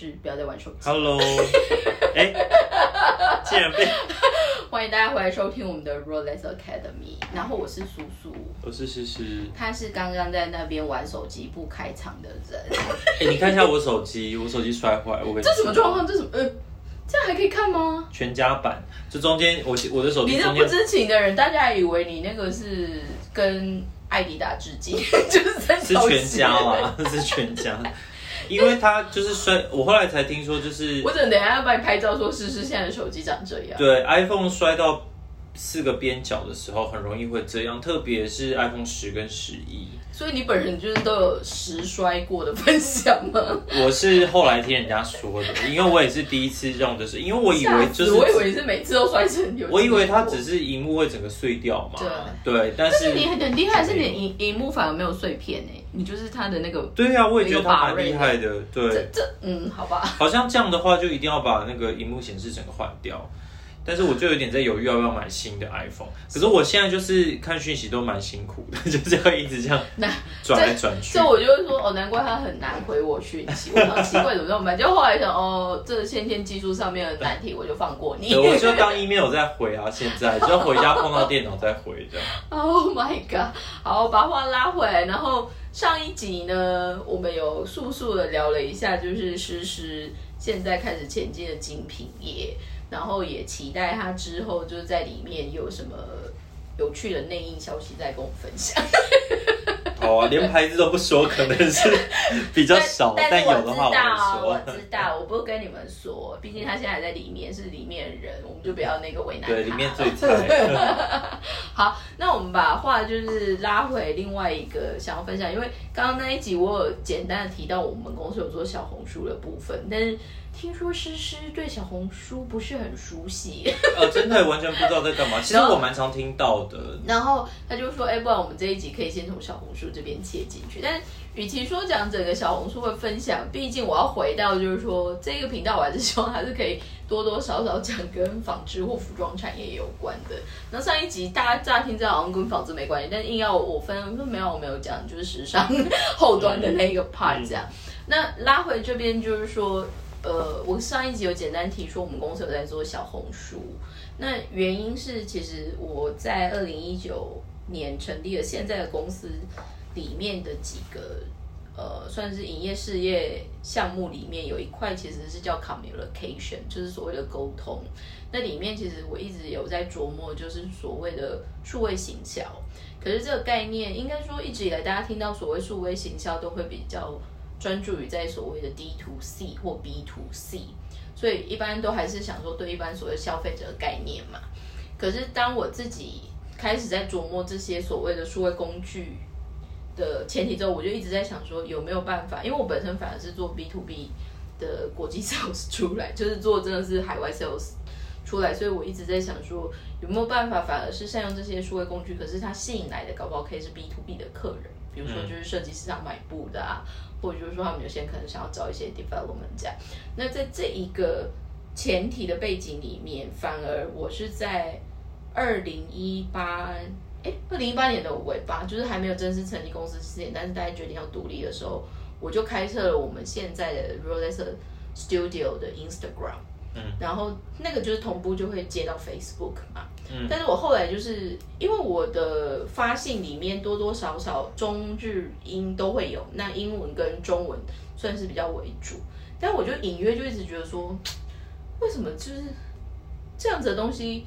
就是不要再玩手机。Hello，哎、竟然被 欢迎大家回来收听我们的 Rolex Academy。然后我是叔叔，我是诗诗。他是刚刚在那边玩手机不开场的人。哎、你看一下我手机，我手机摔坏，我这什么说状况？这什么？呃，这样还可以看吗？全家版，这中间我我的手你机你这不知情的人，大家还以为你那个是跟艾迪达致敬，就是这是全家线啦，是全家。因为它就是摔，我后来才听说，就是我等一下要帮你拍照，说试试现在的手机长这样。对 iPhone 摔到四个边角的时候，很容易会这样，特别是 iPhone 十跟十一。所以你本人就是都有实摔过的分享吗？我是后来听人家说的，因为我也是第一次用的是，因为我以为就是我以，为是每次都摔成有。我以为它只是荧幕会整个碎掉嘛，对，但是但是你很厉害，是你的荧荧幕反而没有碎片诶，你就是它的那个。对啊，我也觉得它蛮厉害的，对这对，这嗯，好吧。好像这样的话就一定要把那个荧幕显示整个换掉。但是我就有点在犹豫要不要买新的 iPhone，可是我现在就是看讯息都蛮辛苦的，就这样一直这样那转来转去所以。我就会说，哦，难怪他很难回我讯息。我好奇怪怎么这么慢，就后来想，哦，这先天技术上面的难题，我就放过你。对，我就当 email 在回啊，现在 就要回家碰到电脑再回这样。Oh my god！好，把话拉回来，然后上一集呢，我们有速速的聊了一下，就是诗诗现在开始前进的精品业，然后也期待他之后就是在里面有什么有趣的内应消息再跟我分享。好啊，连牌子都不说，可能是比较少，但有的话道，我我会说。知道，我不跟你们说，毕竟他现在还在里面，是里面人，我们就不要那个为难他。对，里面最 菜。好，那我们把话就是拉回另外一个想要分享，因为刚刚那一集我有简单的提到我们公司有做小红书的部分，但是听说诗诗对小红书不是很熟悉，呃，真的完全不知道在干嘛。其实我蛮常听到的。然后他就说，哎、不然我们这一集可以先从小红书这边切进去，但是。与其说讲整个小红书的分享，毕竟我要回到就是说这个频道，我还是希望它是可以多多少少讲跟纺织或服装产业有关的。那上一集大家乍听这好像跟纺织没关系，但硬要我分，我说没有，我没有讲，就是时尚后端的那个 part 这样。那拉回这边就是说，呃，我上一集有简单提说我们公司有在做小红书，那原因是其实我在二零一九年成立了现在的公司。里面的几个呃，算是营业事业项目里面有一块其实是叫 communication，就是所谓的沟通。那里面其实我一直有在琢磨，就是所谓的数位行销。可是这个概念，应该说一直以来大家听到所谓数位行销，都会比较专注于在所谓的 D to C 或 B to C，所以一般都还是想说对一般所谓消费者的概念嘛。可是当我自己开始在琢磨这些所谓的数位工具。的前提之后，我就一直在想说有没有办法，因为我本身反而是做 B to B 的国际 sales 出来，就是做真的是海外 sales 出来，所以我一直在想说有没有办法，反而是善用这些数位工具，可是它吸引来的搞不好可以是 B to B 的客人，比如说就是设计师想买布的啊，或者就是说他们有些可能想要找一些 development 这样。那在这一个前提的背景里面，反而我是在二零一八。哎，二零一八年的尾巴，就是还没有正式成立公司之前，但是大家决定要独立的时候，我就开设了我们现在的 Rolex Studio 的 Instagram，嗯，然后那个就是同步就会接到 Facebook 嘛，嗯，但是我后来就是因为我的发信里面多多少少中日英都会有，那英文跟中文算是比较为主，但我就隐约就一直觉得说，为什么就是这样子的东西？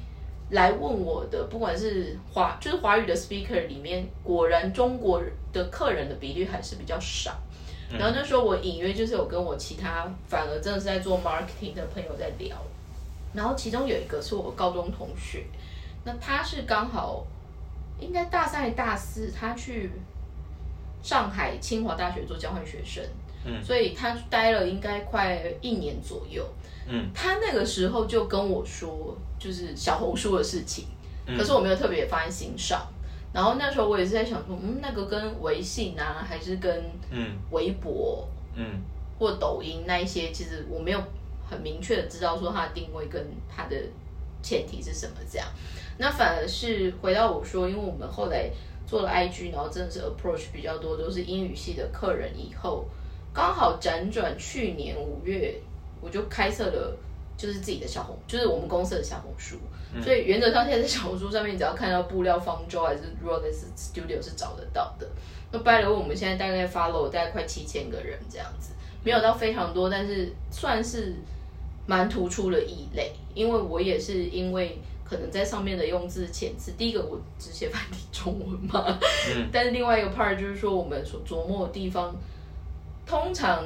来问我的，不管是华就是华语的 speaker 里面，果然中国的客人的比率还是比较少。然后那时候我隐约就是有跟我其他反而真的是在做 marketing 的朋友在聊，然后其中有一个是我高中同学，那他是刚好应该大三还大四，他去上海清华大学做交换学生，嗯，所以他待了应该快一年左右。嗯，他那个时候就跟我说，就是小红书的事情，嗯。可是我没有特别放在心上。然后那时候我也是在想说，嗯，那个跟微信啊，还是跟嗯微博嗯或抖音那一些，其实我没有很明确的知道说它的定位跟它的前提是什么这样。那反而是回到我说，因为我们后来做了 IG，然后真的是 approach 比较多都是英语系的客人以后，刚好辗转去年五月，我就开设了就是自己的小红，就是我们公司的小红书。所以原则上，现在在小红书上面，只要看到布料方舟还是 Rolex Studio 是找得到的。那 by the way，我们现在大概 follow 大概快七千个人这样子，没有到非常多，但是算是蛮突出的异类。因为我也是因为可能在上面的用字遣词，第一个我只写繁体中文嘛，但是另外一个 part 就是说我们所琢磨的地方，通常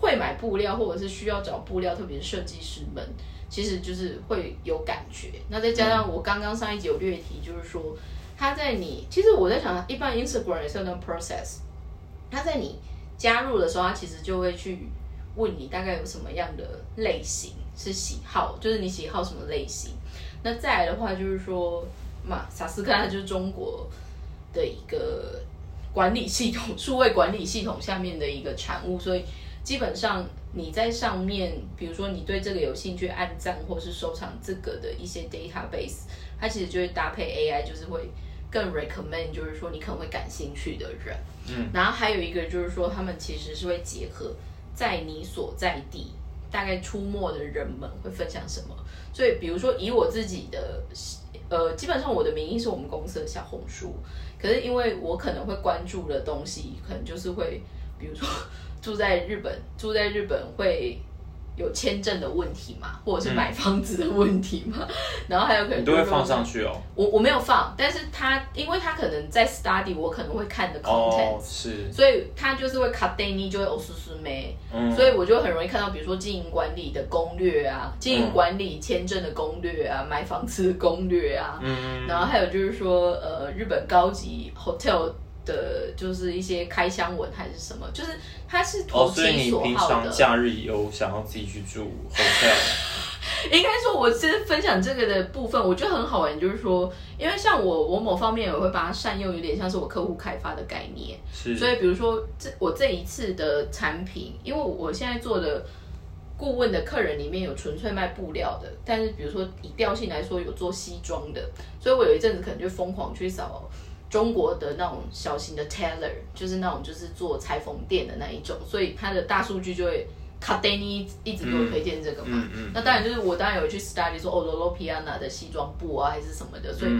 会买布料或者是需要找布料，特别是设计师们。其实就是会有感觉，那再加上我刚刚上一集有略提，就是说他在你，其实我在想，一般 Instagram 也是那 process，他在你加入的时候，他其实就会去问你大概有什么样的类型是喜好，就是你喜好什么类型。那再来的话，就是说嘛，萨斯克它就是中国的一个管理系统，数位管理系统下面的一个产物，所以基本上。你在上面，比如说你对这个有兴趣，按赞或是收藏这个的一些 database，它其实就会搭配 AI，就是会更 recommend，就是说你可能会感兴趣的人。嗯，然后还有一个就是说，他们其实是会结合在你所在地大概出没的人们会分享什么。所以，比如说以我自己的，呃，基本上我的名义是我们公司的小红书，可是因为我可能会关注的东西，可能就是会，比如说。住在日本，住在日本会有签证的问题嘛，或者是买房子的问题嘛，然后还有可能都会放上去哦。我我没有放，但是他因为他可能在 study，我可能会看的 content 是，所以他就是会 cut day 就会欧苏苏咩，所以我就很容易看到，比如说经营管理的攻略啊，经营管理签证的攻略啊，买房子的攻略啊，嗯，然后还有就是说呃日本高级 hotel。的就是一些开箱文还是什么，就是它是投其所好的。哦，所以你平常假日有想要自己去住 hotel？应该说，我其实分享这个的部分，我觉得很好玩，就是说，因为像我，我某方面我会把它善用，有点像是我客户开发的概念。是。所以，比如说这我这一次的产品，因为我现在做的顾问的客人里面有纯粹卖布料的，但是比如说以调性来说，有做西装的，所以我有一阵子可能就疯狂去扫。中国的那种小型的 tailor，就是那种就是做裁缝店的那一种，所以它的大数据就会卡丹尼一直给我推荐这个嘛。那当然就是我当然有去 study 说哦罗罗皮亚娜的西装布啊还是什么的，所以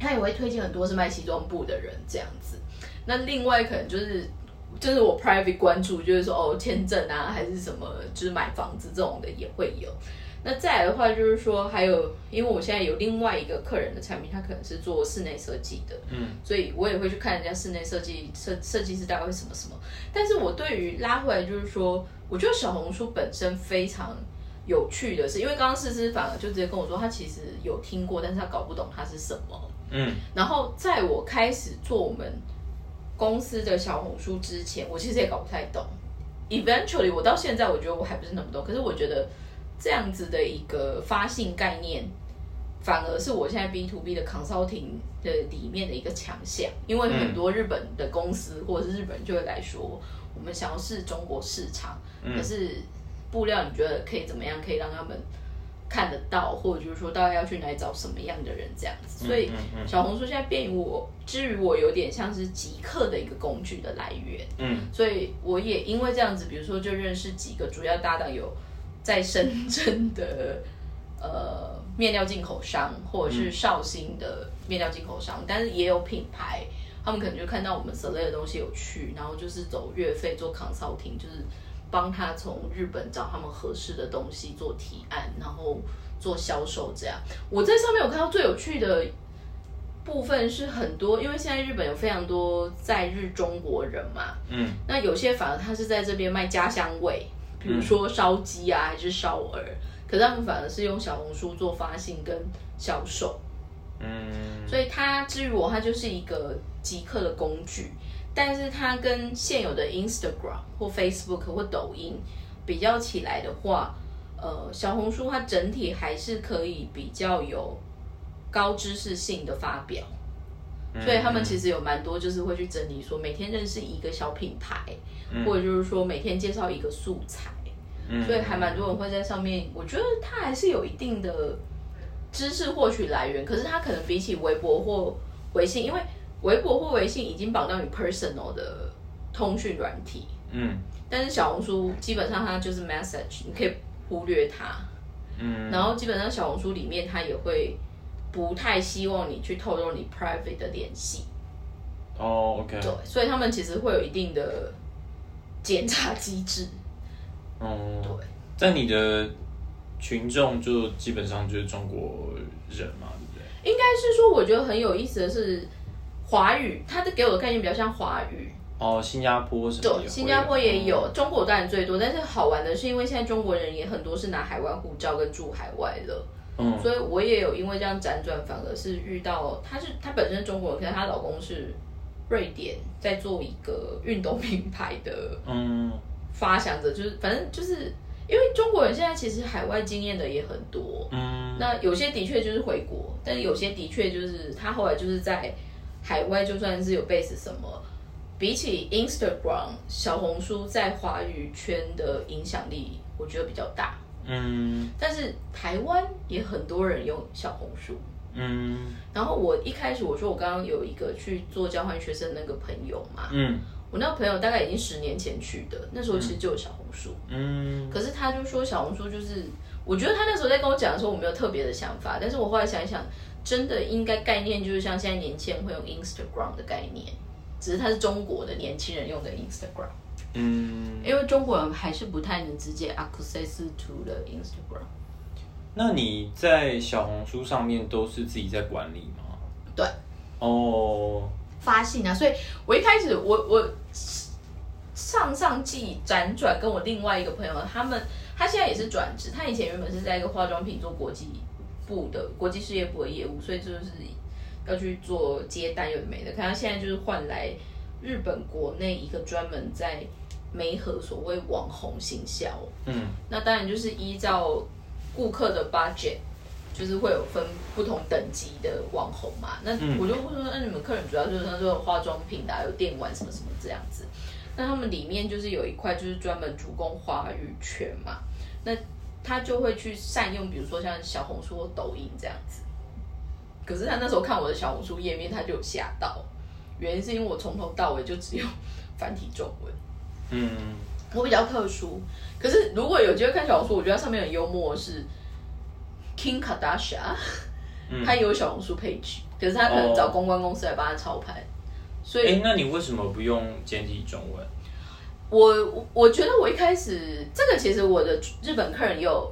他也会推荐很多是卖西装布的人这样子。那另外可能就是就是我 private 关注，就是说哦签证啊还是什么，就是买房子这种的也会有。那再来的话，就是说还有，因为我现在有另外一个客人的产品，他可能是做室内设计的，嗯，所以我也会去看人家室内设计设设计师大概会什么什么。但是我对于拉回来，就是说，我觉得小红书本身非常有趣的是，因为刚刚思思反而就直接跟我说，他其实有听过，但是他搞不懂它是什么，嗯。然后在我开始做我们公司的小红书之前，我其实也搞不太懂。Eventually，我到现在我觉得我还不是那么懂，可是我觉得。这样子的一个发信概念，反而是我现在 B to B 的 consulting 的里面的一个强项，因为很多日本的公司或者是日本人就会来说，我们想要试中国市场，可是布料你觉得可以怎么样，可以让他们看得到，或者就是说大概要去哪里找什么样的人这样子，所以小红书现在变于我，至于我有点像是即刻的一个工具的来源，嗯，所以我也因为这样子，比如说就认识几个主要搭档有。在深圳的呃面料进口商，或者是绍兴的面料进口商，但是也有品牌，他们可能就看到我们所类的东西有趣，然后就是走月费做 consulting，就是帮他从日本找他们合适的东西做提案，然后做销售这样。我在上面有看到最有趣的部分是很多，因为现在日本有非常多在日中国人嘛，嗯，那有些反而他是在这边卖家乡味。比如说烧鸡啊，还是烧鹅，可是他们反而是用小红书做发信跟销售，嗯，所以它至于我，它就是一个即刻的工具，但是它跟现有的 Instagram 或 Facebook 或抖音比较起来的话，呃，小红书它整体还是可以比较有高知识性的发表。所以他们其实有蛮多，就是会去整理说每天认识一个小品牌，或者就是说每天介绍一个素材，所以还蛮多人会在上面。我觉得它还是有一定的知识获取来源，可是它可能比起微博或微信，因为微博或微信已经绑到你 personal 的通讯软体，嗯但是小红书基本上它就是 message，你可以忽略它。嗯，然后基本上小红书里面它也会不太希望你去透露你 private 的联系，哦，OK，对，所以他们其实会有一定的检查机制。哦，对，但你的群众就基本上就是中国人嘛，对不对？应该是说，我觉得很有意思的是，华语它的给我的概念比较像华语，哦，新加坡什么对，新加坡也有，哦中国当然最多，但是好玩的是，因为现在中国人也很多是拿海外护照跟住海外的，嗯。所以我也有因为这样辗转，反而是遇到她是她本身中国人，可是她老公是瑞典，在做一个运动品牌的嗯。发想者，就是反正就是因为中国人现在其实海外经验的也很多，嗯。那有些的确就是回国，但是有些的确就是他后来就是在海外，就算是有 base 什么，比起 Instagram 小红书在华语圈的影响力，我觉得比较大。嗯。但是台湾也很多人用小红书。嗯。然后我一开始我说我刚刚有一个去做交换学生的那个朋友嘛，嗯。我那个朋友大概已经十年前去的，那时候其实就有小红书。嗯。可是他就说小红书就是，我觉得他那时候在跟我讲的时候，我没有特别的想法，但是我后来想一想，真的应该概念就是像现在年轻人会用 Instagram 的概念，只是它是中国的年轻人用的 Instagram，嗯，因为中国人还是不太能直接 access to the Instagram。那你在小红书上面都是自己在管理吗？对，哦，发信啊，所以我一开始我我上上季辗转跟我另外一个朋友，他们他现在也是转职，他以前原本是在一个化妆品做国际部的国际事业部的业务，所以就是要去做接单有的没的，可他现在就是换来日本国内一个专门在媒合所谓网红行销，嗯那当然就是依照顾客的 budget，就是会有分不同等级的网红嘛。那嗯我就会说，那你们客人主要就是他说有化妆品的啊、有电玩什么什么这样子。那他们里面就是有一块就是专门主攻华语圈嘛，那他就会去善用，比如说像小红书或抖音这样子。可是他那时候看我的小红书页面，他就有吓到，原因是因为我从头到尾就只有繁体中文。嗯。我比较特殊，可是如果有机会看小红书，我觉得它上面很幽默的是 King Kardashian，、嗯。他有小红书 page，可是他可能找公关公司来帮他操盘，所哎、以那你为什么不用简体中文？我我我觉得我一开始这个其实我的日本客人也有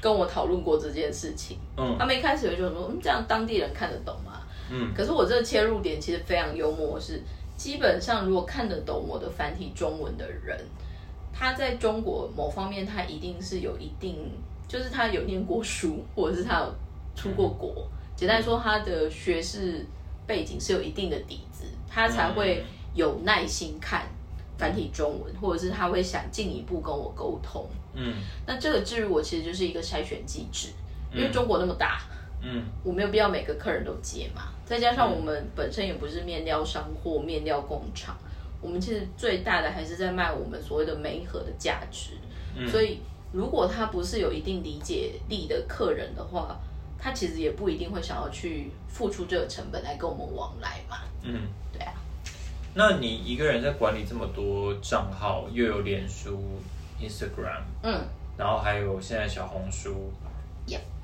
跟我讨论过这件事情，嗯。他们一开始就说，嗯，这样当地人看得懂吗？嗯。可是我这个切入点其实非常幽默，是基本上如果看得懂我的繁体中文的人，他在中国某方面他一定是有一定，就是他有念过书，或者是他有出过国。简单说，他的学士背景是有一定的底子，他才会有耐心看繁体中文，或者是他会想进一步跟我沟通。嗯那这个至于我其实就是一个筛选机制，因为中国那么大，嗯我没有必要每个客人都接嘛。再加上我们本身也不是面料商或面料工厂，我们其实最大的还是在卖我们所谓的媒合的价值。嗯所以如果他不是有一定理解力的客人的话，他其实也不一定会想要去付出这个成本来跟我们往来嘛。嗯。对啊，那你一个人在管理这么多账号，又有脸书、Instagram，嗯，然后还有现在小红书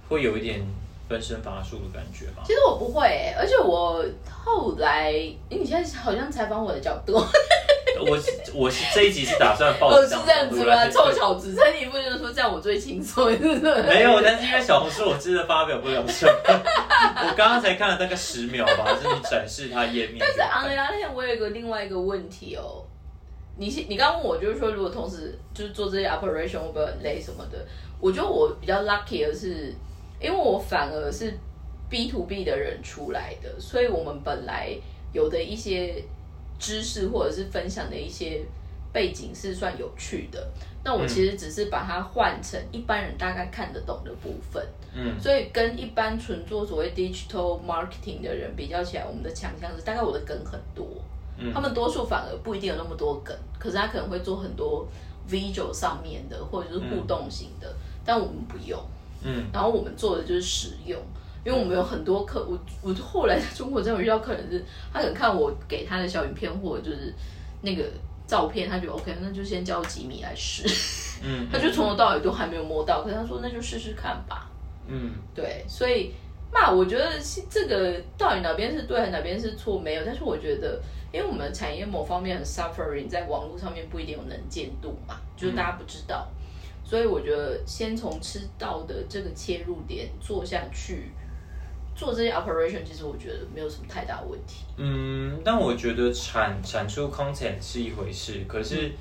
会有一点分身乏术的感觉吗？其实我不会、欸，而且我后来，因为你现在好像采访我的角度，我是我是这一集是打算报是这样子吗？臭小子，所以你不就是说这样我最轻松？没有，但是因为小红书我真的发表不了什么，我刚刚才看了大概十秒吧，就是你展示它页面。但是昂拉那天我有一个另外一个问题哦，你是你刚刚问我就是说，如果同时就是做这些 operation 会不会很累什么的？我觉得我比较 lucky 的是，因为我反而是 B to B 的人出来的，所以我们本来有的一些知识或者是分享的一些背景是算有趣的。那我其实只是把它换成一般人大概看得懂的部分。嗯所以跟一般纯做所谓 digital marketing 的人比较起来，我们的强项是大概我的梗很多，嗯他们多数反而不一定有那么多梗，可是他可能会做很多 visual 上面的或者是互动型的，但我们不用。嗯。然后我们做的就是使用，因为我们有很多客，我我后来在中国真的有遇到客人是，他可能看我给他的小影片或者就是那个照片，他觉得 OK，那就先叫吉米来试。嗯，他就从头到尾都还没有摸到，可是他说那就试试看吧。嗯。对，所以那，我觉得是这个到底哪边是对，哪边是错没有，但是我觉得，因为我们产业某方面很 suffering，在网络上面不一定有能见度嘛，就是大家不知道，所以我觉得先从吃到的这个切入点做下去，做这些 operation，其实我觉得没有什么太大问题。嗯，但我觉得产产出 content 是一回事，可是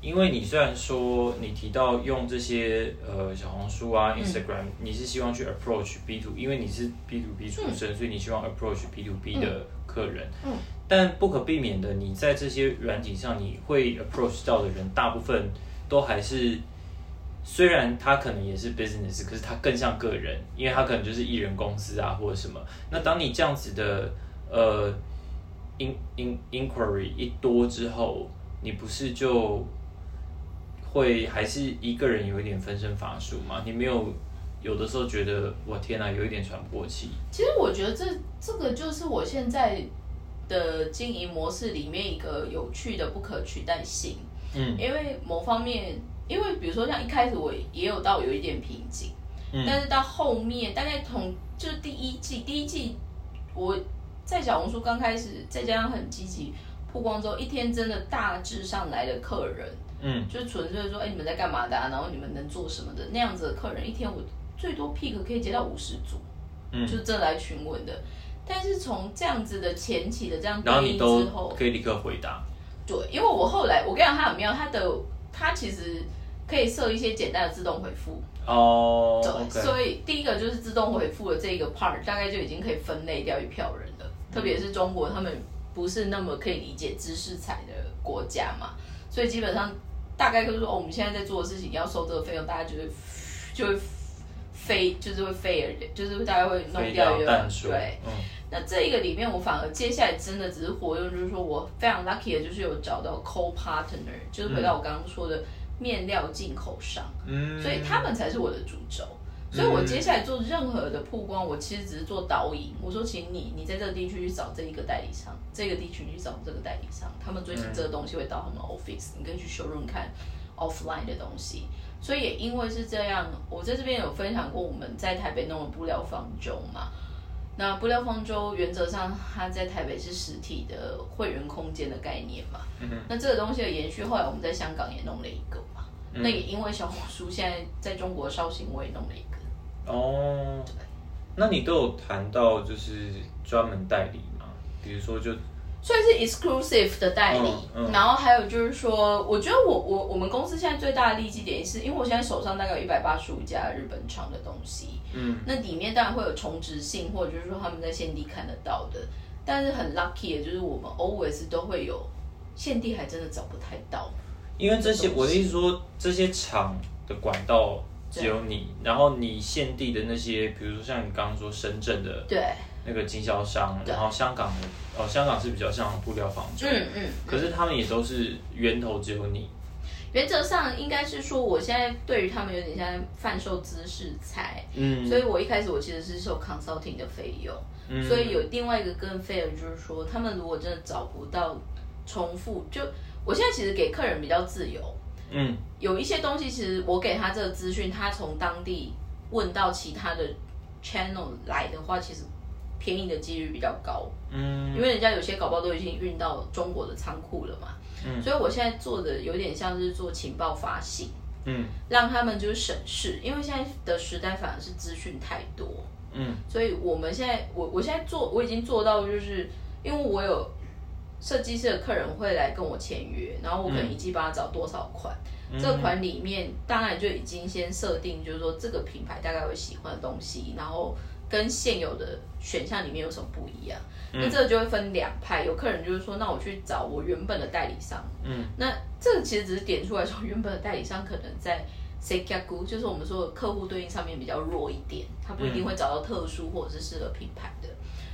因为你虽然说你提到用这些呃小红书啊、Instagram，、你是希望去 approach B to，因为你是 B to B 出身，所以你希望 approach B to B 的客人。嗯但不可避免的，你在这些软体上，你会 approach 到的人，大部分都还是。虽然他可能也是 business，可是他更像个人，因为他可能就是艺人公司啊或者什么。那当你这样子的呃 in in inquiry 一多之后，你不是就会还是一个人有一点分身乏术吗？你没有有的时候觉得我天哪、有一点喘不过气。其实我觉得这这个就是我现在的经营模式里面一个有趣的不可取代性。嗯因为某方面，因为比如说像一开始我也有到有一点瓶颈，嗯但是到后面大概从就是第一季，第一季我在小红书刚开始，再加上很积极曝光之后，一天真的大致上来的客人，嗯就是纯粹说，哎，你们在干嘛的、啊？然后你们能做什么的那样子的客人，一天我最多 pick 可以接到五十组，嗯就是真的来询问的。但是从这样子的前期的这样对应之后，可以立刻回答。对，因为我后来我跟你讲，他很妙，他的他其实可以设一些简单的自动回复，哦对所以第一个就是自动回复的这个 part，大概就已经可以分类掉一票人了。特别是中国，他们不是那么可以理解知识彩的国家嘛，所以基本上大概就是说，哦，我们现在在做的事情要收这个费用，大家就会就会飞，就是会飞而就是大概会弄掉一个掉淡出。对。嗯那这一个里面，我反而接下来真的只是活用，就是说我非常 lucky 的，就是有找到 co partner，就是回到我刚刚说的面料进口商，嗯，所以他们才是我的主轴。所以我接下来做任何的曝光，我其实只是做导引。我说，请你，你在这个地区去找这一个代理商，这个地区去找这个代理商，他们最近这个东西会到他们 office，你可以去 showroom 看 offline 的东西。所以也因为是这样，我在这边有分享过我们在台北弄的布料方舟嘛。那布料方舟原则上它在台北是实体的会员空间的概念嘛。嗯那这个东西的延续，后来我们在香港也弄了一个嘛。嗯那也因为小红书现在在中国绍兴，我也弄了一个。哦，那你都有谈到就是专门代理吗？比如说就算是 exclusive 的代理，嗯嗯。然后还有就是说，我觉得我我我们公司现在最大的利基点是，因为我现在手上大概有一百八十五家日本厂的东西，嗯。那里面当然会有重值性，或者就是说他们在现地看得到的，但是很 lucky 的就是我们 always 都会有现地还真的找不太到，因为这些，我的意思说，这些厂的管道只有你，然后你现地的那些，比如说像你刚刚说深圳的对，那个经销商，然后香港的，哦，香港是比较像布料方舟，嗯嗯，可是他们也都是源头只有你，原则上应该是说，我现在对于他们有点像贩售知识财，嗯。所以我一开始我其实是收 consulting 的费用。嗯。所以有另外一个更 fair 就是说，他们如果真的找不到重复，就我现在其实给客人比较自由，嗯。有一些东西其实我给他这个资讯，他从当地问到其他的 channel 来的话，其实便宜的几率比较高，嗯。因为人家有些搞包都已经运到中国的仓库了嘛。嗯。所以我现在做的有点像是做情报发信，嗯。让他们就是审视，因为现在的时代反而是资讯太多。嗯。所以我们现在，我我现在做，我已经做到，就是因为我有设计师的客人会来跟我签约，然后我可能一季帮他找多少款，嗯。这款里面当然就已经先设定，就是说这个品牌大概会喜欢的东西，然后跟现有的选项里面有什么不一样。那这个就会分两派，有客人就是说，那我去找我原本的代理商，嗯那这个其实只是点出来说，原本的代理商可能在 s e k a g u 就是我们说的客户对应上面比较弱一点，他不一定会找到特殊或者是适合品牌的。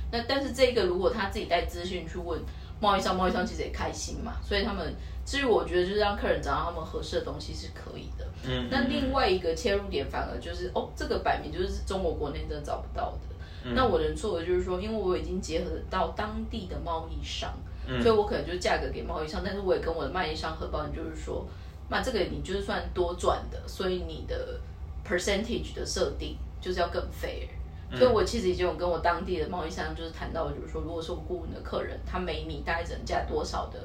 那但是这个如果他自己带资讯去问贸易商，贸易商其实也开心嘛，所以他们至于我觉得就是让客人找到他们合适的东西是可以的。嗯，那另外一个切入点反而就是哦，这个摆明就是中国国内真的找不到的。那我能做的就是说，因为我已经结合到当地的贸易商，嗯所以我可能就价格给贸易商，但是我也跟我的贸易商核保，就是说，那这个你就是算多赚的，所以你的 percentage 的设定就是要更 fair。所以我其实已经有跟我当地的贸易商就是谈到，就是说，如果是我顾问的客人，他每米大概只能价多少的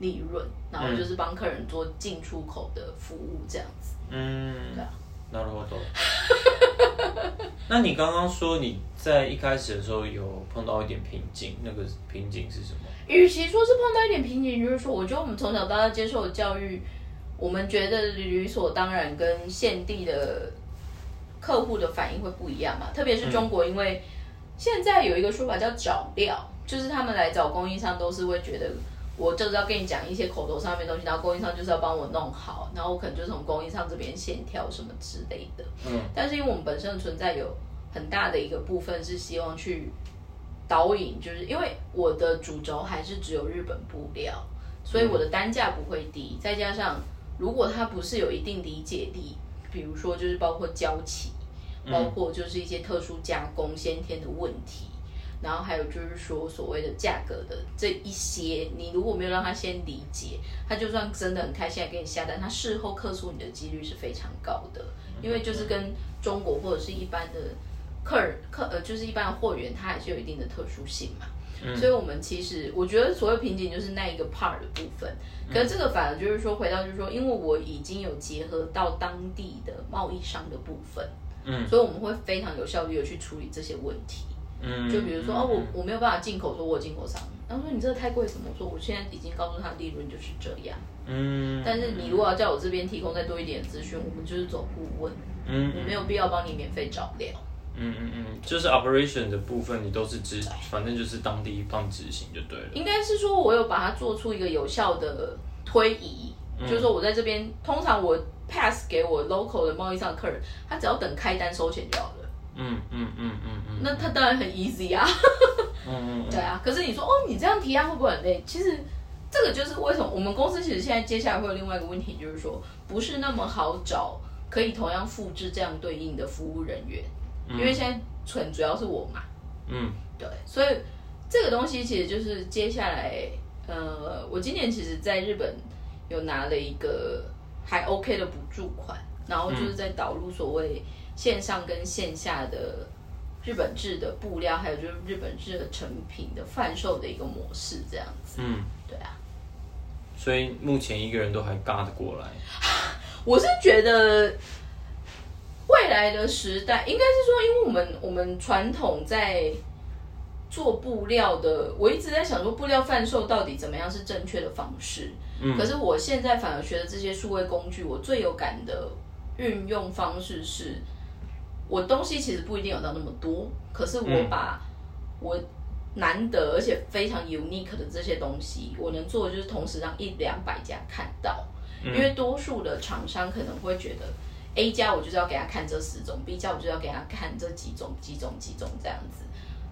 利润，然后就是帮客人做进出口的服务这样子。嗯，对啊なるほど。那你刚刚说你在一开始的时候有碰到一点瓶颈，那个瓶颈是什么？与其说是碰到一点瓶颈，就是说，我觉得我们从小到大接受的教育，我们觉得理所当然跟现地的客户的反应会不一样嘛。特别是中国，因为现在有一个说法叫找料，就是他们来找供应商都是会觉得。 我就是要跟你讲一些口头上面的东西，然后供应商就是要帮我弄好，然后我可能就从供应商这边线条什么之类的。嗯，但是因为我们本身的存在有很大的一个部分是希望去导引，就是因为我的主轴还是只有日本布料，所以我的单价不会低。再加上如果它不是有一定理解力，比如说就是包括胶漆，包括就是一些特殊加工、先天的问题。然后还有就是说所谓的价格的这一些，你如果没有让他先理解，他就算真的很开心来给你下单，他事后客诉你的几率是非常高的，因为就是跟中国或者是一般的客人客呃就是一般的货源，它还是有一定的特殊性嘛。所以我们其实我觉得所谓瓶颈就是那一个 part 的部分，可是这个反而就是说回到就是说，因为我已经有结合到当地的贸易商的部分，嗯，所以我们会非常有效率的去处理这些问题。嗯，就比如说哦，我我没有办法进口，说我有进口商，然后说你这个太贵什么？我说我现在已经告诉他利润就是这样，嗯，但是你如果要叫我这边提供再多一点资讯，我们就是走顾问，嗯，我没有必要帮你免费找料。嗯嗯嗯，就是 operation 的部分你都是执，反正就是当地帮执行就对了。应该是说我有把它做出一个有效的推移，就是说我在这边，通常我 pass 给我 local 的贸易商的客人，他只要等开单收钱就好了。嗯嗯嗯嗯嗯，那他当然很 easy 啊。嗯嗯对啊，可是你说哦，你这样提案会不会很累？其实这个就是为什么我们公司其实现在接下来会有另外一个问题，就是说不是那么好找可以同样复制这样对应的服务人员，因为现在纯主要是我嘛。嗯对，所以这个东西其实就是接下来，呃，我今年其实在日本有拿了一个还 OK 的补助款，然后就是在导入所谓线上跟线下的日本制的布料，还有就是日本制的成品的贩售的一个模式，这样子。嗯，对啊，所以目前一个人都还尬得过来。我是觉得未来的时代，应该是说，因为我们我们传统在做布料的，我一直在想说，布料贩售到底怎么样是正确的方式。嗯可是我现在反而觉得这些数位工具，我最有感的运用方式是，我东西其实不一定有到那么多，可是我把我难得而且非常 unique 的这些东西，我能做的就是同时让一两百家看到。因为多数的厂商可能会觉得 A 家我就是要给他看这十种，B 家我就是要给他看这几种、几种、几种这样子。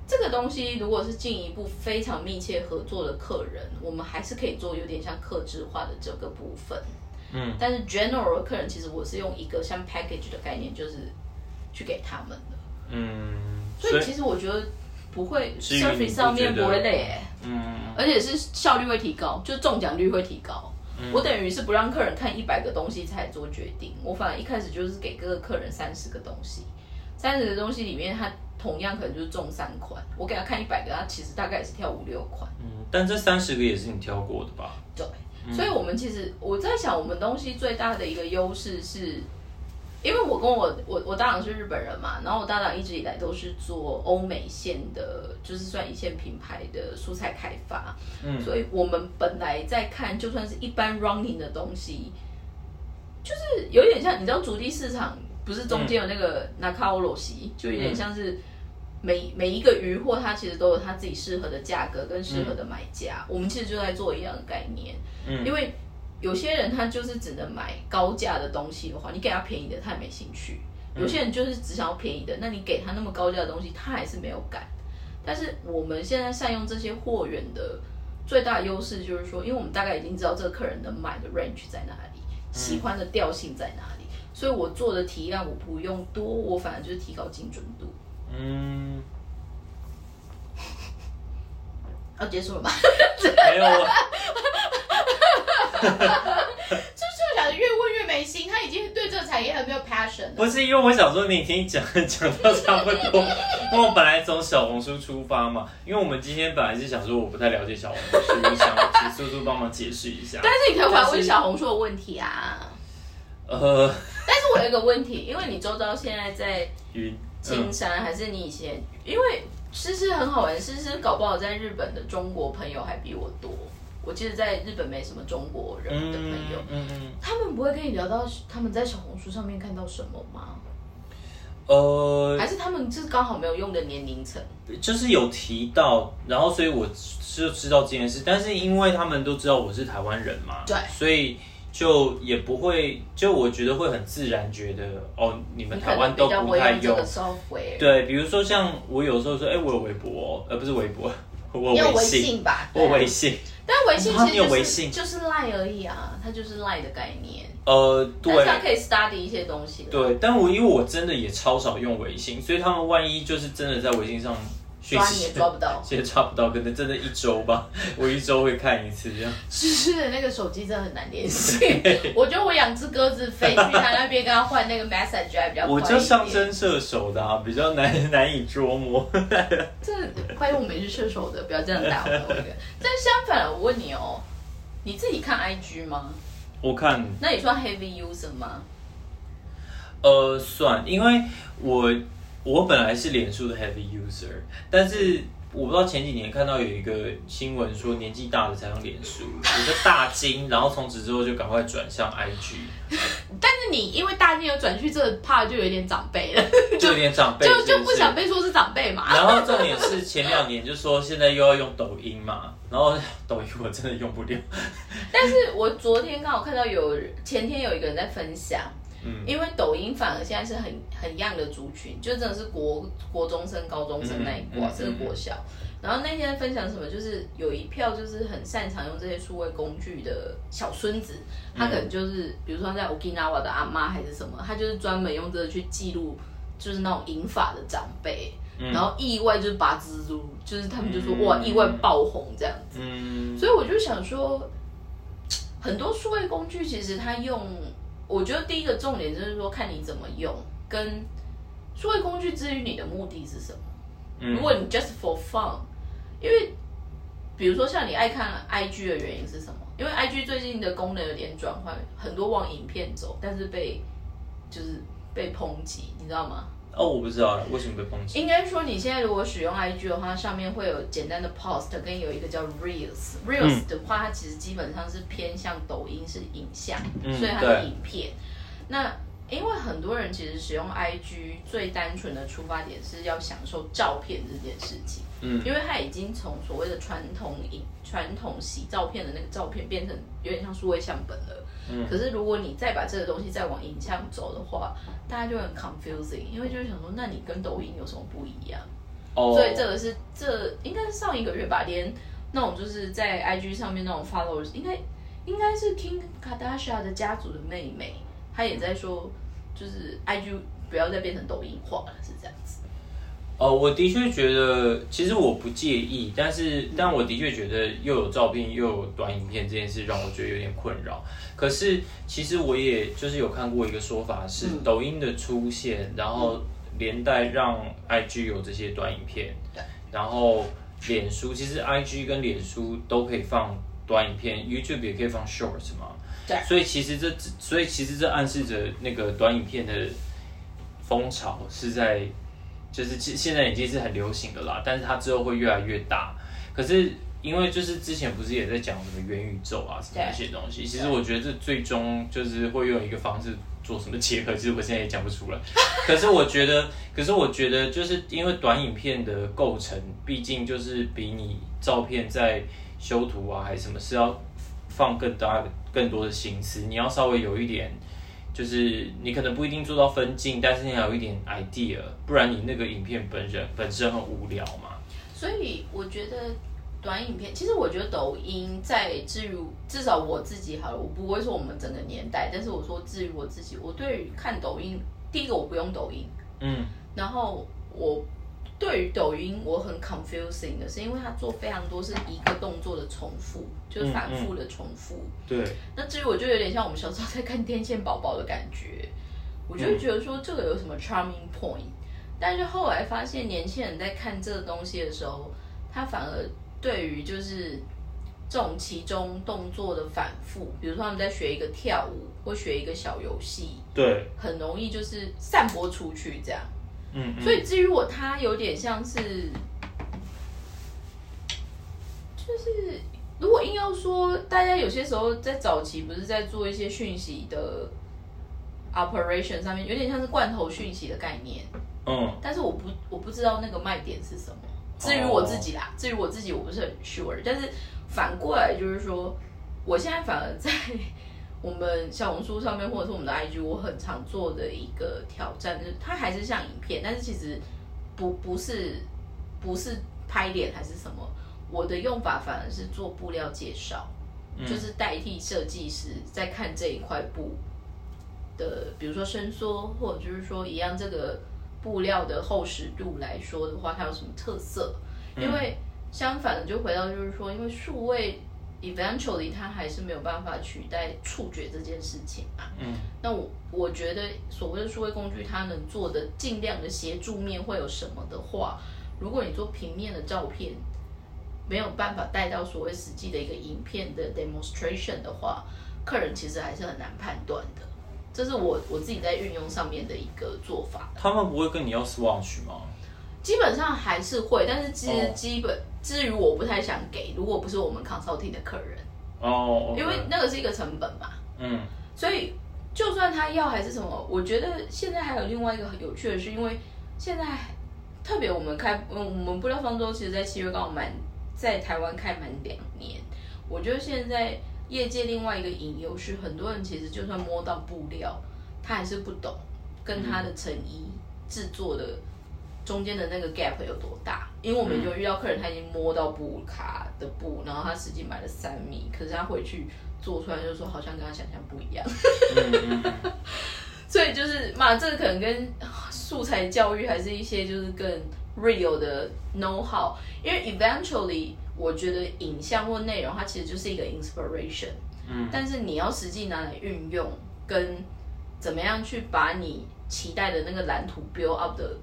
这个东西如果是进一步非常密切合作的客人，我们还是可以做有点像客制化的这个部分。嗯，但是 general 的客人其实我是用一个像 package 的概念，就是去给他们的。嗯，所以其实我觉得不会上面不会累、欸，嗯而且是效率会提高，就中奖率会提高。我等于是不让客人看一百个东西才做决定，我反而一开始就是给各个客人三十个东西，三十个东西里面他同样可能就是中三款，我给他看一百个，他其实大概也是挑五六款。嗯，但这三十个也是你挑过的吧？对，所以我们其实我在想，我们东西最大的一个优势是，因为我跟我我我搭档是日本人嘛，然后我搭档一直以来都是做欧美线的，就是算一线品牌的蔬菜开发，嗯。所以我们本来在看，就算是一般 running 的东西，就是有点像你知道竹地市场不是中间有那个 Nakao 罗西，就有点像是。每每一个鱼货，它其实都有它自己适合的价格跟适合的买家。我们其实就在做一样的概念，嗯。因为有些人他就是只能买高价的东西的话，你给他便宜的他也没兴趣；有些人就是只想要便宜的，那你给他那么高价的东西，他还是没有感。但是我们现在善用这些货源的最大优势就是说，因为我们大概已经知道这个客人能买的 range 在哪里，喜欢的调性在哪里，所以我做的提案我不用多，我反而就是提高精准度。嗯，要，结束了吗？没有我。就是我想越问越没心，他已经对这个产业很没有 passion 了。不是因为我想说你已经讲讲到差不多，因 为我本来从小红书出发嘛，因为我们今天本来是想说我不太了解小红书，我想请叔叔帮忙解释一下。但是你可以回问小红书的问题啊。呃，但是我有一个问题，因为你周遭现在在晕青山，还是你以前，因为诗诗很好玩，诗诗搞不好在日本的中国朋友还比我多。我记得在日本没什么中国人的朋友，嗯嗯，他们不会跟你聊到他们在小红书上面看到什么吗？呃，还是他们就是刚好没有用的年龄层？就是有提到，然后所以我就知道这件事，但是因为他们都知道我是台湾人嘛，对，所以就也不会，就我觉得会很自然觉得哦，你们台湾都不太用，对，比如说像我有时候说，哎，我有微博，呃，不是微博，我有微信吧，我微信。但微信其实就是就是赖而已啊，它就是赖的概念。呃，对，它可以 study 一些东西。对，但我因为我真的也超少用微信，所以他们万一就是真的在微信上。抓你也抓不到，现在抓不到，可能真的一周吧，我一周会看一次这样。是那个手机真的很难联系。我觉得我养只鸽子飞去他那边，跟他换那个 message 还比较我就上升射手的啊，比较难难以捉摸。这欢迎我们是射手的，不要这样打我。但相反，我问你哦，你自己看 IG 吗？我看。那你算 heavy user 吗？呃，算，因为我。我本来是脸书的 heavy user，但是我不知道前几年看到有一个新闻说年纪大了才用脸书，我就大惊，然后从此之后就赶快转向 IG。但是你因为大惊有转去这怕就有点长辈了，就有点长辈，就就不想被说是长辈嘛。然后重点是前两年就说现在又要用抖音嘛，然后抖音我真的用不了。但是我昨天刚好看到有前天有一个人在分享。因为抖音反而现在是很很样的族群，就真的是国国中生、高中生那一挂，甚至国小。然后那天分享什么，就是有一票就是很擅长用这些数位工具的小孙子，他可能就是比如说在 Okinawa 的阿妈还是什么，他就是专门用这个去记录，就是那种银发的长辈，然后意外就是拔蜘蛛，就是他们就说哇意外爆红这样子。所以我就想说，很多数位工具其实它用。我觉得第一个重点就是说，看你怎么用，跟数位工具之于你的目的是什么。如果你 just for fun，因为比如说像你爱看 IG 的原因是什么？因为 IG 最近的功能有点转换，很多往影片走，但是被就是被抨击，你知道吗？哦，我不知道为什么被抨击。应该说你现在如果使用 IG 的话，上面会有简单的 post，跟有一个叫 reels。reels 的话，它其实基本上是偏向抖音是影像，所以它是影片。那因为很多人其实使用 IG 最单纯的出发点是要享受照片这件事情。嗯，因为它已经从所谓的传统影、传统洗照片的那个照片，变成有点像数位相本了。嗯，可是如果你再把这个东西再往影像走的话，大家就很 confusing，因为就是想说，那你跟抖音有什么不一样？哦，所以这个是这应该是上一个月吧，连那种就是在 IG 上面那种 followers，应该应该是 King Kardashian 的家族的妹妹，她也在说，就是 IG 不要再变成抖音化了，是这样子。哦，我的确觉得，其实我不介意，但是，但我的确觉得又有照片又有短影片这件事让我觉得有点困扰。可是，其实我也就是有看过一个说法是，抖音的出现，然后连带让 IG 有这些短影片，然后脸书其实 IG 跟脸书都可以放短影片，YouTube 也可以放 Shorts 嘛。对。所以其实这，所以其实这暗示着那个短影片的风潮是在。就是现现在已经是很流行的啦，但是它之后会越来越大。可是因为就是之前不是也在讲什么元宇宙啊什么那些东西，其实我觉得这最终就是会用一个方式做什么结合，其实我现在也讲不出来。可是我觉得，可是我觉得就是因为短影片的构成，毕竟就是比你照片在修图啊还是什么，是要放更大的更多的心思，你要稍微有一点。就是你可能不一定做到分镜，但是你要有一点 idea，不然你那个影片本身本身很无聊嘛。所以我觉得短影片，其实我觉得抖音在至于至少我自己好了，我不会说我们整个年代，但是我说至于我自己，我对于看抖音，第一个我不用抖音，嗯，然后我对于抖音我很 confusing 的是，因为它做非常多是一个动作的重复，就是反复的重复。对，那至于我就有点像我们小时候在看天线宝宝的感觉，我就会觉得说这个有什么 charming point，但是后来发现年轻人在看这个东西的时候，他反而对于就是这种其中动作的反复，比如说他们在学一个跳舞或学一个小游戏，对，很容易就是散播出去这样。嗯，嗯所以至于我，他有点像是，就是如果硬要说，大家有些时候在早期不是在做一些讯息的 operation 上面，有点像是罐头讯息的概念。嗯，但是我不我不知道那个卖点是什么。至于我自己啦，至于我自己我不是很 sure。但是反过来就是说，我现在反而在我们小红书上面，或者是我们的 IG，我很常做的一个挑战，就是它还是像影片，但是其实不不是不是拍脸还是什么，我的用法反而是做布料介绍，就是代替设计师在看这一块布的，比如说伸缩，或者就是说一样这个布料的厚实度来说的话，它有什么特色？因为相反的，就回到就是说，因为数位 eventually 它还是没有办法取代触觉这件事情嘛。嗯，那我我觉得所谓的数位工具，它能做的尽量的协助面会有什么的话，如果你做平面的照片，没有办法带到所谓实际的一个影片的 demonstration 的话，客人其实还是很难判断的。这是我我自己在运用上面的一个做法。他们不会跟你要 swatch 吗？基本上还是会，但是其实哦基本、至于我不太想给，如果不是我们 consulting 的客人，哦因为那个是一个成本嘛，嗯。所以就算他要还是什么，我觉得现在还有另外一个很有趣的是，因为现在特别我们开，嗯，我们布料方舟其实在七月刚好满在台湾开满两年，我觉得现在业界另外一个隐忧是，很多人其实就算摸到布料，他还是不懂跟他的成衣制作的中间的那个 gap 有多大，因为我们就遇到客人他已经摸到布卡的布，然后他实际买了三米，可是他回去做出来就说好像跟他想象不一样。嗯嗯，所以就是嘛，这个可能跟素材教育还是一些就是更 real 的 know how，因为 eventually 我觉得影像或内容它其实就是一个 inspiration，嗯，但是你要实际拿来运用，跟怎么样去把你期待的那个蓝图 build up 的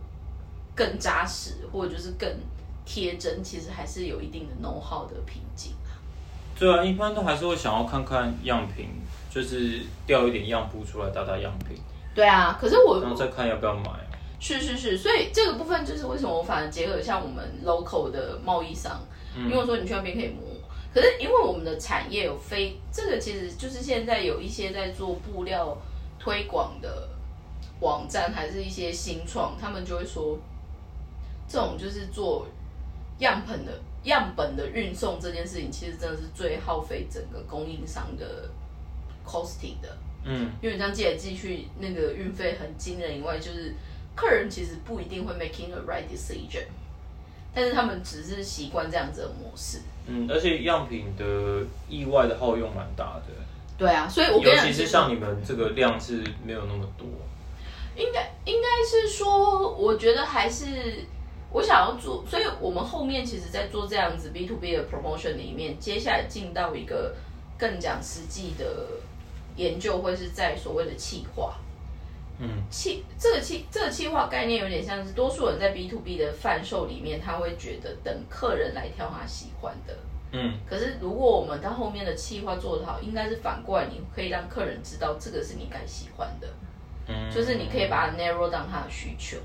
更扎实，或者就是更贴真，其实还是有一定的 know how 的瓶颈。对啊，一般都还是会想要看看样品，就是调一点样布出来打打样品，对啊，可是我然后再看要不要买。是是是，所以这个部分就是为什么我反而结合像我们 local 的贸易商，因为我说你去那边可以摸，可是因为我们的产业有非这个其实就是现在有一些在做布料推广的网站，还是一些新创，他们就会说，这种就是做样本的样本的运送这件事情，其实真的是最耗费整个供应商的 costing 的。嗯因为你这样寄来寄去，那个运费很惊人以外，就是客人其实不一定会 making a right decision，但是他们只是习惯这样子的模式。嗯，而且样品的意外的耗用蛮大的，对啊，所以我尤其是像你们这个量是没有那么多。应该应该是说，我觉得还是我想要做，所以我们后面其实在做这样子 B to B 的 promotion 里面，接下来进到一个更讲实际的研究，会是在所谓的企划。嗯企这个企这个企划概念有点像是多数人在 B to B 的贩售里面，他会觉得等客人来挑他喜欢的。嗯可是如果我们到后面的企划做得好，应该是反过来，你可以让客人知道这个是你该喜欢的。嗯，就是你可以把它 narrow down 他的需求。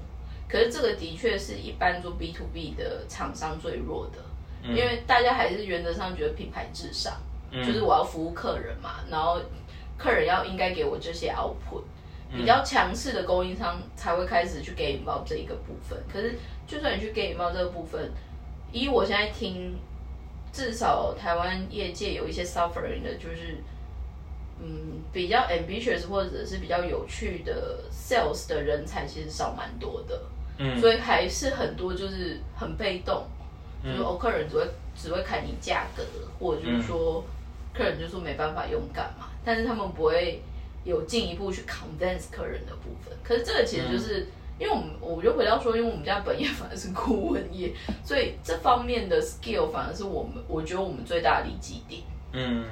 可是这个的确是一般做 B to B 的厂商最弱的，因为大家还是原则上觉得品牌至上，嗯就是我要服务客人嘛，然后客人要应该给我这些 output。比较强势的供应商才会开始去给引爆这一个部分。可是，就算你去给引爆这个部分，以我现在听，至少台湾业界有一些 suffering 的，就是嗯比较 ambitious 或者是比较有趣的 sales 的人才，其实少蛮多的。嗯。所以还是很多就是很被动，就是哦，客人只会只会砍你价格，或者就是说、客人就说没办法用干嘛，但是他们不会有进一步去 convince 客人的部分。可是这个其实就是因为我们我就回到说，因为我们家本业反而是顾问业，所以这方面的 skill 反而是我们我觉得我们最大的利基点。嗯，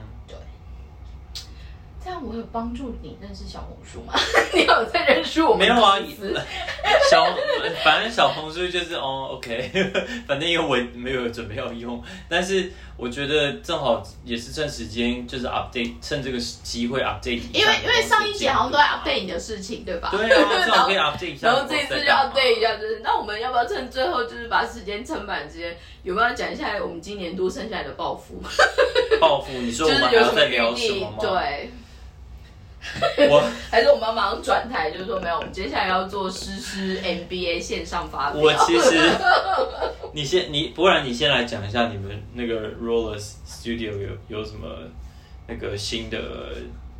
这样我有帮助你认识小红书吗？你有在认识我们没有啊 小反正小红书就是哦，OK，反正因为我没有准备要用，但是我觉得正好也是趁时间，就是 update，趁这个机会 update 一下因为因为上一集集好像都在 update 你的事情，对吧？对啊，正好可以 update 一下。然后这一次就 update 一下，就是那我们要不要趁最后就是把时间撑满之间，有没有讲一下我们今年度剩下来的抱负？报复，你说我们还要再聊什么？吗？对。我 还是我们要马上转台，就是说没有，我们接下来要做诗诗 MBA 线上发表。我其实，你先你，不然你先来讲一下你们那个 Rollers Studio 有有什么那个新的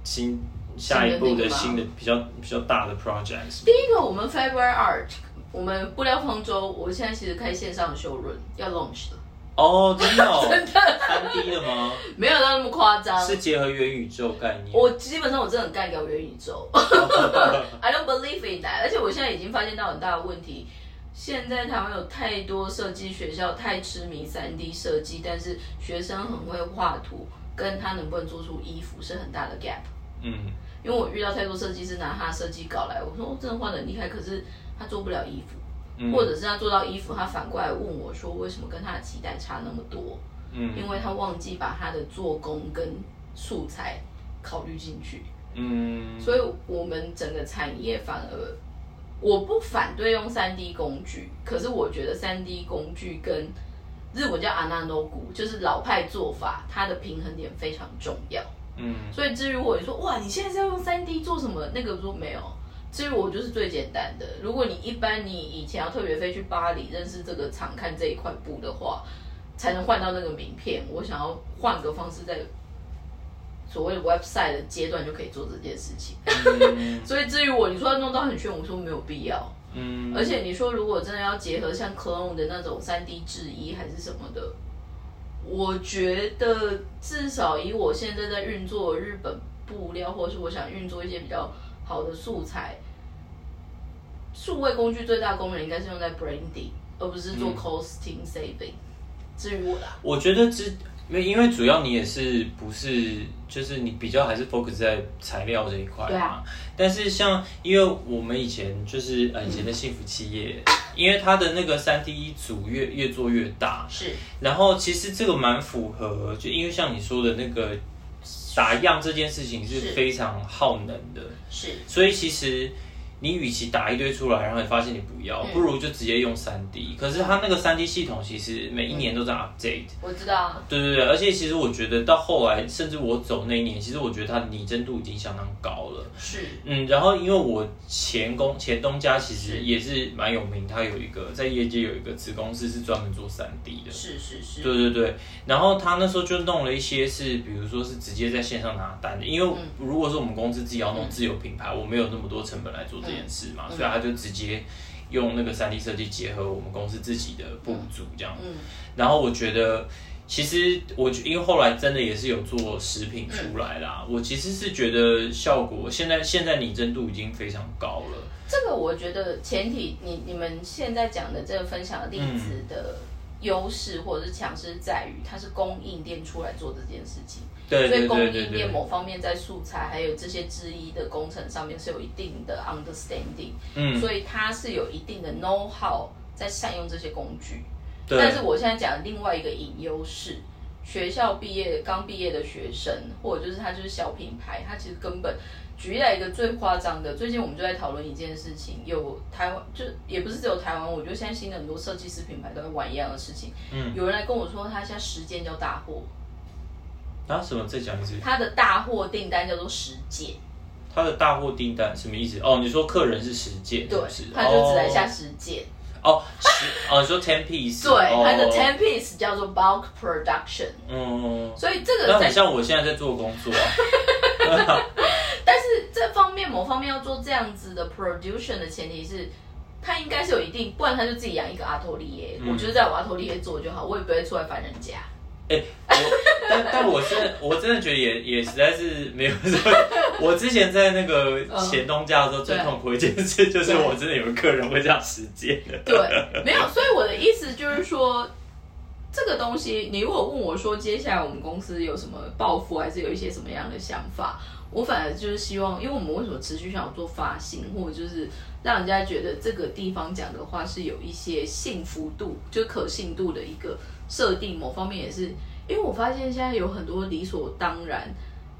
新下一步的新的比较比较大的 projects 第一个，我们 Faber Art，我们布料方舟，我现在其实开线上修润要 launch 了，哦，真的哦，真的三 D 的吗？没有到那么夸张。是结合元宇宙概念。我基本上我真的很干掉元宇宙，I don't believe in that。而且我现在已经发现到很大的问题，现在台湾有太多设计学校太痴迷三 D 设计，但是学生很会画图，跟他能不能做出衣服是很大的 gap。嗯因为我遇到太多设计师拿他的设计稿来，我说我真的画的很厉害，可是他做不了衣服，嗯，或者是他做到衣服，他反过来问我说为什么跟他的期待差那么多？嗯因为他忘记把他的做工跟素材考虑进去。嗯，所以我们整个产业反而，我不反对用三 D 工具，可是我觉得三 D 工具跟日文叫 ananogu，就是老派做法，它的平衡点非常重要。嗯所以至于我你说哇，你现在是要用三 D 做什么？那个说没有。至于我就是最简单的，如果你一般你以前要特别飞去巴黎认识这个厂看这一块布的话，才能换到那个名片。我想要换个方式，在所谓的 website 的阶段就可以做这件事情。嗯 所以至于我，你说要弄到很炫，我说没有必要。嗯，而且你说如果真的要结合像 Clone 的那种三 D 制衣还是什么的，我觉得至少以我现在在运作日本布料，或者是我想运作一些比较好的素材，数位工具最大功能应该是用在 branding，而不是做嗯 costing saving。至于我啦，我觉得之，因为因为主要你也是不是，就是你比较还是 focus 在材料这一块嘛。对啊。但是像，因为我们以前就是呃以前的幸福企业，因为它的那个三 D 一组越越做越大，是。然后其实这个蛮符合，就因为像你说的那个打样这件事情是是。非常耗能的，是，所以其实你与其打一堆出来，然后你发现你不要，嗯。不如就直接用三 D。可是它那个三 D 系统其实每一年都在 update。我知道。啊，对对对，而且其实我觉得到后来，甚至我走那一年，其实我觉得它的拟真度已经相当高了。是。嗯，然后因为我前公前东家其实也是蛮有名，他有一个在业界有一个子公司是专门做三 D 的。是是是，对对对，然后他那时候就弄了一些是，比如说是直接在线上拿单的，因为嗯。如果是我们公司自己要弄自有品牌，我没有那么多成本来做这件事嘛，嗯所以他就直接用那个三 D 设计结合我们公司自己的部组这样。嗯然后我觉得，其实我因为后来真的也是有做食品出来啦，我其实是觉得效果现在现在拟真度已经非常高了。这个我觉得前提，你你们现在讲的这个分享的例子的优势或者是强势在于，它是供应链出来做这件事情，对对所以供应链某方面在素材还有这些制衣的工程上面是有一定的 understanding，、嗯，所以它是有一定的 know how 在善用这些工具。对。但是我现在讲另外一个隐忧是，学校毕业刚毕业的学生，或者就是他就是小品牌，他其实根本举例来一个最夸张的，最近我们就在讨论一件事情，有台湾就也不是只有台湾，我觉得现在新的很多设计师品牌都在玩一样的事情。嗯，有人来跟我说，他现在十件叫大货，啊什么？再讲一次，他的大货订单叫做十件，他的大货订单什么意思？哦，你说客人是十件，是对是？，他就只来下十件。哦十哦，你说 ten piece，对，哦他的 ten piece 叫做 bulk production，嗯，所以这个很像我现在在做工作啊。但是这方面某方面要做这样子的 production 的前提是，他应该是有一定，不然他就自己养一个阿托利耶。嗯我就是在我阿托利耶做就好，我也不会出来烦人家。哎、我但但我真的我真的觉得也也实在是没有什么 我之前在那个前东家的时候，最痛苦一件事就是对我真的有个客人会这样实践的。对，没有，所以我的意思就是说，这个东西，你如果问我说接下来我们公司有什么抱负，还是有一些什么样的想法，我反而就是希望，因为我们为什么持续想要做发型，或者就是让人家觉得这个地方讲的话是有一些信服度，就是可信度的一个设定，某方面也是，因为我发现现在有很多理所当然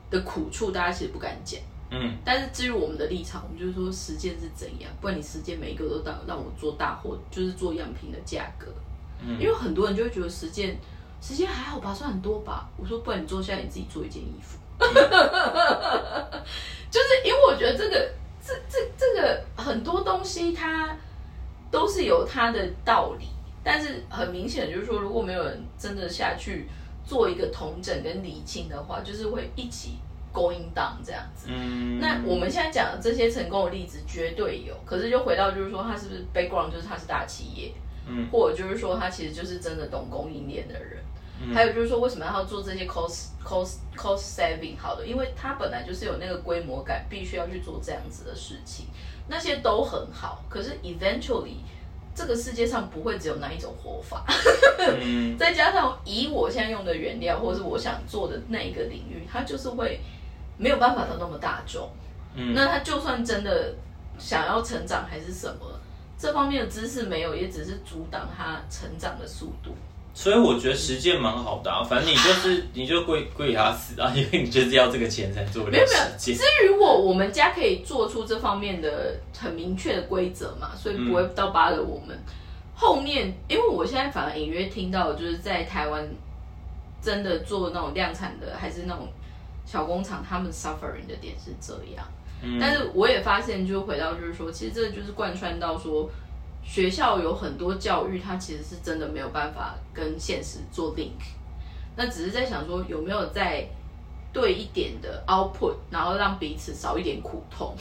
的苦处，大家其实不敢讲。嗯，但是至于我们的立场，我们就是说实践是怎样，不然你实践每一个都让让我做大货，就是做样品的价格。嗯。因为很多人就会觉得时间，时间还好吧，算很多吧。我说不然你坐下来你自己做一件衣服，就是因为我觉得这个这这这个很多东西它都是有它的道理，但是很明显就是说，如果没有人真的下去做一个同整跟理清的话，就是会一起 going down 这样子。嗯，那我们现在讲的这些成功的例子绝对有，可是就回到就是说，他是不是 background 就是他是大企业，嗯，或者就是说他其实就是真的懂供应链的人，嗯。还有就是说为什么要做这些 cost cost cost saving 好的，因为他本来就是有那个规模感，必须要去做这样子的事情，那些都很好，可是 eventually 这个世界上不会只有那一种活法，嗯。再加上以我现在用的原料，或者是我想做的那一个领域，它就是会没有办法到那么大众。嗯。那他就算真的想要成长还是什么，这方面的知识没有，也只是阻挡他成长的速度。所以我觉得实践蛮好的啊，反正你就是 你就跪跪他死啊，因为你就是要这个钱才做没有没有至。于我我们家可以做出这方面的很明确的规则嘛，所以不会到扒了我们。后面，因为我现在反而隐约听到，就是在台湾真的做那种量产的，还是那种小工厂，他们 suffering 的点是这样。但是我也发现，就回到就是说，其实这就是贯穿到说，学校有很多教育，它其实是真的没有办法跟现实做 link。那只是在想说，有没有在对一点的 output，然后让彼此少一点苦痛。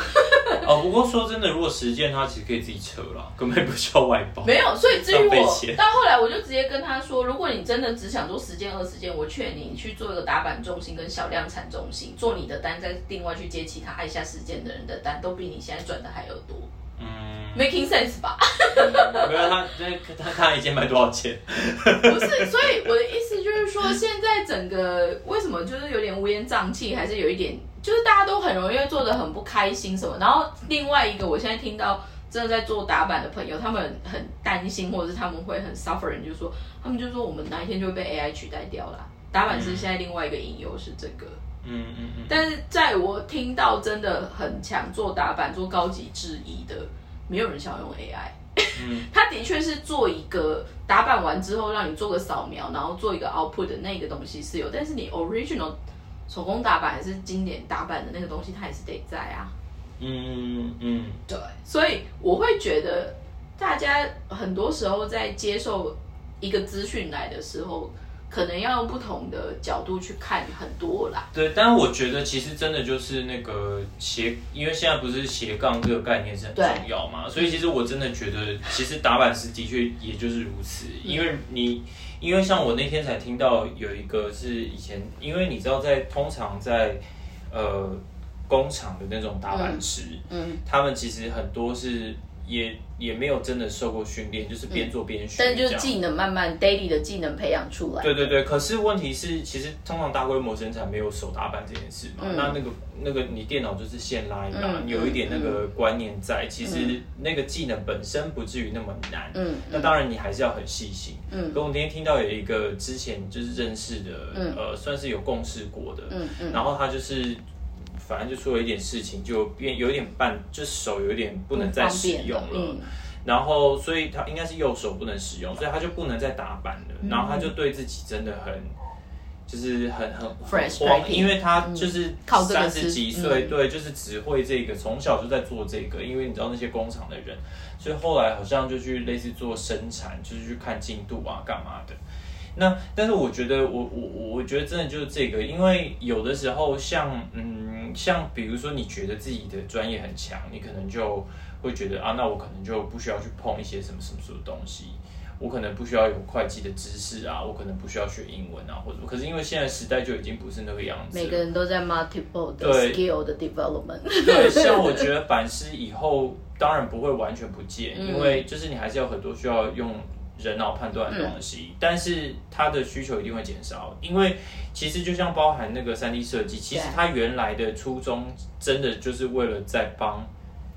哦，不过说真的，如果实践它其实可以自己扯了，根本不需要外包。没有，所以至于我到后来，我就直接跟他说，如果你真的只想做十件二十件，我劝你去做一个打板中心跟小量产中心，做你的单，再另外去接其他爱下十件的人的单，都比你现在赚的还要多。嗯，Making sense 吧？没有他，那他他一件卖多少钱？不是，所以我的意思就是说，现在整个为什么就是有点乌烟瘴气，还是有一点，就是大家都很容易会做的很不开心什么。然后另外一个，我现在听到真的在做打板的朋友，他们很担心，或者是他们会很 suffering，就是说，他们就说我们哪一天就会被 AI 取代掉了。打板是现在另外一个隐忧是这个，嗯嗯嗯，但是在我听到真的很强做打板、做高级制衣的，没有人想要用 AI。嗯，它的确是做一个打板完之后，让你做个扫描，然后做一个 output 的那个东西是有，但是你 original 手工打板还是经典打板的那个东西，它也是得在啊。嗯嗯对，所以我会觉得大家很多时候在接受一个资讯来的时候，可能要用不同的角度去看很多啦。对，但是我觉得其实真的就是那个斜，因为现在不是斜杠这个概念是很重要嘛，所以其实我真的觉得，其实打板师的确也就是如此，因为你，因为像我那天才听到有一个是以前，因为你知道在通常在呃工厂的那种打板师，嗯，他们其实很多是也也没有真的受过训练，就是边做边学但是就是技能慢慢 daily 的技能培养出来。对对对，可是问题是，其实通常大规模生产没有手打板这件事嘛，嗯那那个那个你电脑就是现拉一拉，嗯有一点那个观念在，其实那个技能本身不至于那么难。嗯那当然你还是要很细心。嗯可我那天听到有一个之前就是认识的，嗯呃，算是有共事过的，嗯嗯然后他就是。反正就出了一点事情，就变有点半，就手有点不能再使用了。嗯然后，所以他应该是右手不能使用，所以他就不能再打板了。嗯然后他就对自己真的很，就是很很慌，因为他就是三十几岁，嗯对，就是只会这个，从小就在做这个。因为你知道那些工厂的人，所以后来好像就去类似做生产，就是去看进度啊，干嘛的。那但是我觉得我我我我觉得真的就是这个，因为有的时候像嗯像比如说你觉得自己的专业很强，你可能就会觉得啊，那我可能就不需要去碰一些什么什么什么东西，我可能不需要有会计的知识啊，我可能不需要学英文啊，或者可是因为现在时代就已经不是那个样子，每个人都在 multiple 的对。skill 的 development。对，像我觉得 反思以后当然不会完全不见，嗯。因为就是你还是有很多需要用人脑判断的东西，但是它的需求一定会减少，因为其实就像包含那个三 D 设计，其实对。它原来的初衷真的就是为了在帮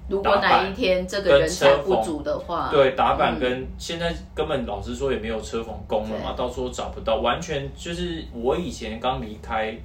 如果哪一天这个人才不足的话，对打板嗯。跟现在根本老实说也没有车缝工了嘛，到时候找不到，完全就是我以前刚离开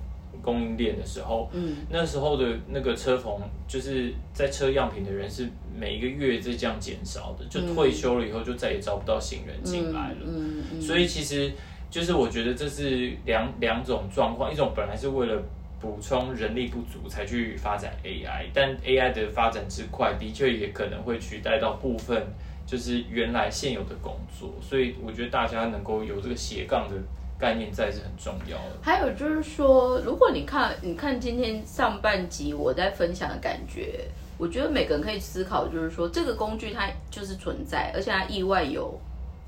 供应链的时候，嗯，那时候的那个车缝，就是在车样品的人是每一个月在这样减少的，就退休了以后就再也招不到新人进来了。嗯嗯，所以其实就是我觉得这是两两种状况，一种本来是为了补充人力不足才去发展 AI，但 AI 的发展之快，的确也可能会取代到部分就是原来现有的工作，所以我觉得大家能够有这个斜杠的概念在是很重要的。还有就是说，如果你看你看今天上半集我在分享的感觉，我觉得每个人可以思考，就是说这个工具它就是存在，而且它意外有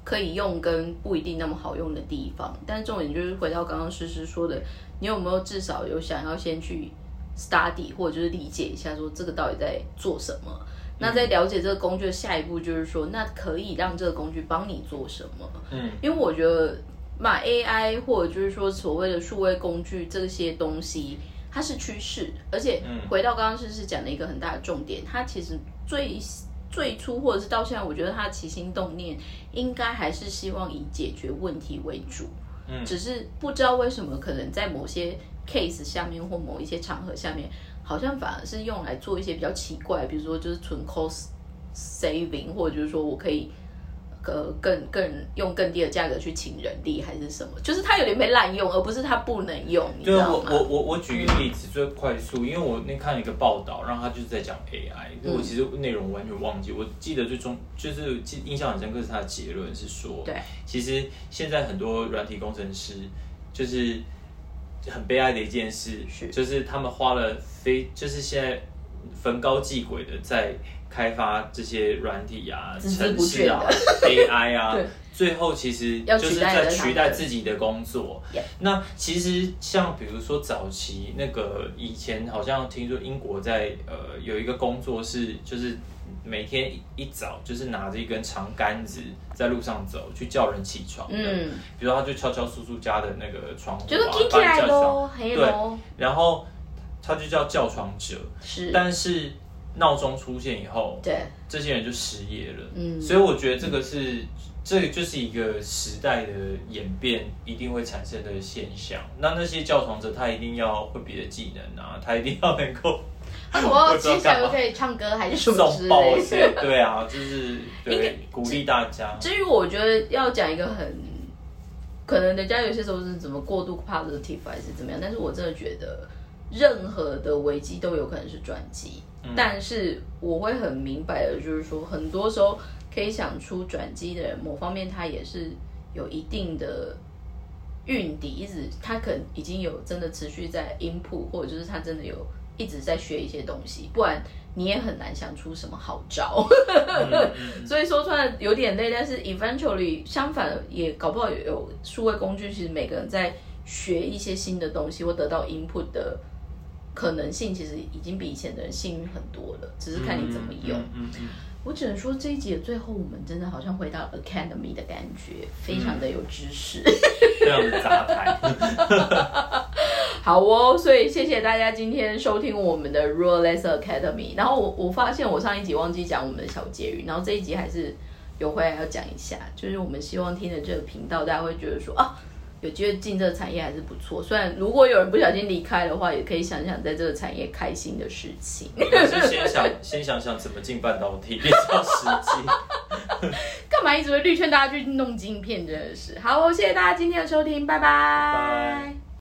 可以用跟不一定那么好用的地方。但重点就是回到刚刚诗诗说的，你有没有至少有想要先去 study 或者就是理解一下，说这个到底在做什么？那在了解这个工具的下一步，就是说，那可以让这个工具帮你做什么？嗯，因为我觉得嘛，AI 或者就是说所谓的数位工具这些东西，它是趋势，而且回到刚刚是是讲的一个很大的重点，它其实最最初或者是到现在，我觉得它的起心动念应该还是希望以解决问题为主，嗯只是不知道为什么，可能在某些 case 下面或某一些场合下面，好像反而是用来做一些比较奇怪，比如说就是纯 cost saving，或者就是说我可以。呃，更更用更低的价格去请人力还是什么？就是它有点被滥用，而不是它不能用，对我？我我我举一个例子，最快速，因为我那看了一个报道，然后他就是在讲 AI，、我其实内容完全忘记，我记得最终就是记印象很深刻是他的结论是说，对，其实现在很多软体工程师就是很悲哀的一件事，是就是他们花了非就是现在逢高继晷的在开发这些软体啊、孜孜城市啊、AI 啊，最后其实就是在取代自己的工作。那其实像比如说早期那个以前好像听说英国在呃有一个工作是就是每天一一早就是拿着一根长杆子在路上走去叫人起床的，嗯，比如说他就敲敲叔叔家的那个窗户、啊，就是听起来喽，黑喽，然后他就叫叫床者，是，但是闹钟出现以后，对，这些人就失业了。嗯所以我觉得这个是，这个就是一个时代的演变一定会产生的现象。那那些教床者，他一定要会别的技能啊，他一定要能够 我 接下来可以唱歌还是什么之类些，的。对啊，就是应对该鼓励大家。至于我觉得要讲一个很，可能人家有些时候是怎么过度 positive 还是怎么样，但是我真的觉得任何的危机都有可能是转机，但是我会很明白的，就是说很多时候可以想出转机的人，某方面他也是有一定的。运底一直，他可能已经有真的持续在 input，或者就是他真的有一直在学一些东西，不然你也很难想出什么好招。所以说出来有点累，但是 eventually 相反也搞不好有有数位工具，其实每个人在学一些新的东西或得到 input 的可能性，其实已经比以前的人幸运很多了，只是看你怎么用。嗯嗯嗯我只能说这一集的最后，我们真的好像回到 academy 的感觉，非常的有知识。非常的杂谈。好哦，所以谢谢大家今天收听我们的 Ruraless Academy。然后我我发现我上一集忘记讲我们的小结语，然后这一集还是有回来要讲一下，就是我们希望听的这个频道，大家会觉得说啊，有机会进这个产业还是不错。虽然如果有人不小心离开的话，也可以想想在这个产业开心的事情。先想先想想怎么进半导体比较实际。干嘛一直会绿劝大家去弄晶片，真的是。好，谢谢大家今天的收听，拜拜拜